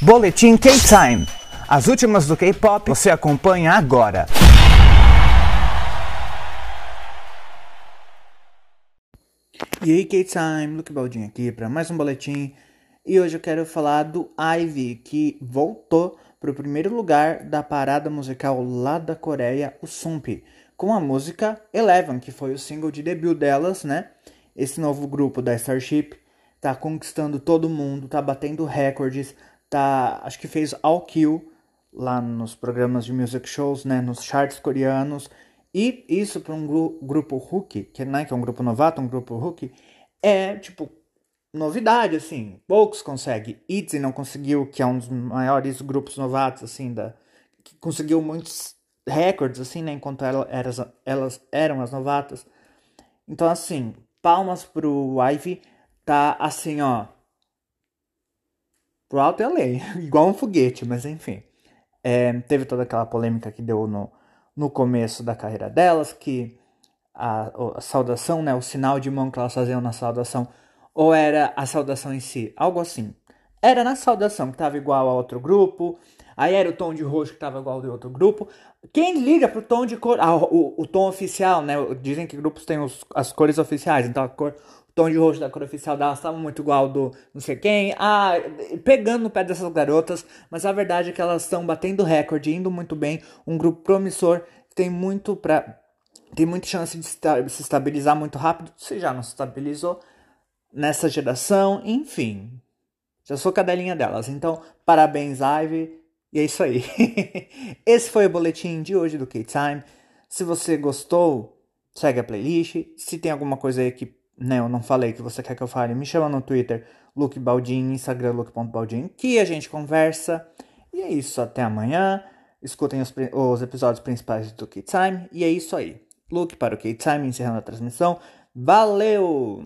Boletim K-Time. As últimas do K-pop você acompanha agora. E aí, K-Time, Luke Baldinho aqui para mais um boletim. E hoje eu quero falar do Ivy, que voltou para o primeiro lugar da parada musical lá da Coreia, o Sump, com a música Eleven, que foi o single de debut delas, né? Esse novo grupo da Starship tá conquistando todo mundo, tá batendo recordes, tá, acho que fez All Kill lá nos programas de music shows, né, nos charts coreanos. E isso para um gru grupo rookie, que, né, que é um grupo novato, um grupo rookie, é tipo novidade assim. Poucos conseguem. ITZY não conseguiu, que é um dos maiores grupos novatos assim da que conseguiu muitos recordes assim, né, enquanto ela, elas, eram as novatas. Então assim, palmas pro Ivy tá assim, ó, pro alto e além, igual um foguete, mas enfim. É, teve toda aquela polêmica que deu no, no começo da carreira delas, que a, a, saudação, né, o sinal de mão que elas faziam na saudação, ou era a saudação em si, algo assim. Era na saudação que tava igual a outro grupo, aí era o tom de roxo que tava igual ao de outro grupo. Quem liga pro tom de cor, ah, o, o, tom oficial, né? Dizem que grupos têm os, as cores oficiais, então a cor tom de rosto da cor oficial dela estava muito igual do não sei quem. Ah, pegando no pé dessas garotas, mas a verdade é que elas estão batendo recorde, indo muito bem. Um grupo promissor, tem muito para tem muita chance de se estabilizar muito rápido. Se já não se estabilizou nessa geração, enfim. Já sou cadelinha delas. Então, parabéns, Ivy. E é isso aí. Esse foi o boletim de hoje do K-Time. Se você gostou, segue a playlist. Se tem alguma coisa aí que né, eu não falei que você quer que eu fale, me chama no Twitter, Luke Baldin, Instagram Luke.baldin, que a gente conversa. E é isso, até amanhã. Escutem os, os episódios principais do Key Time. E é isso aí. Luke para o Key Time, encerrando a transmissão. Valeu!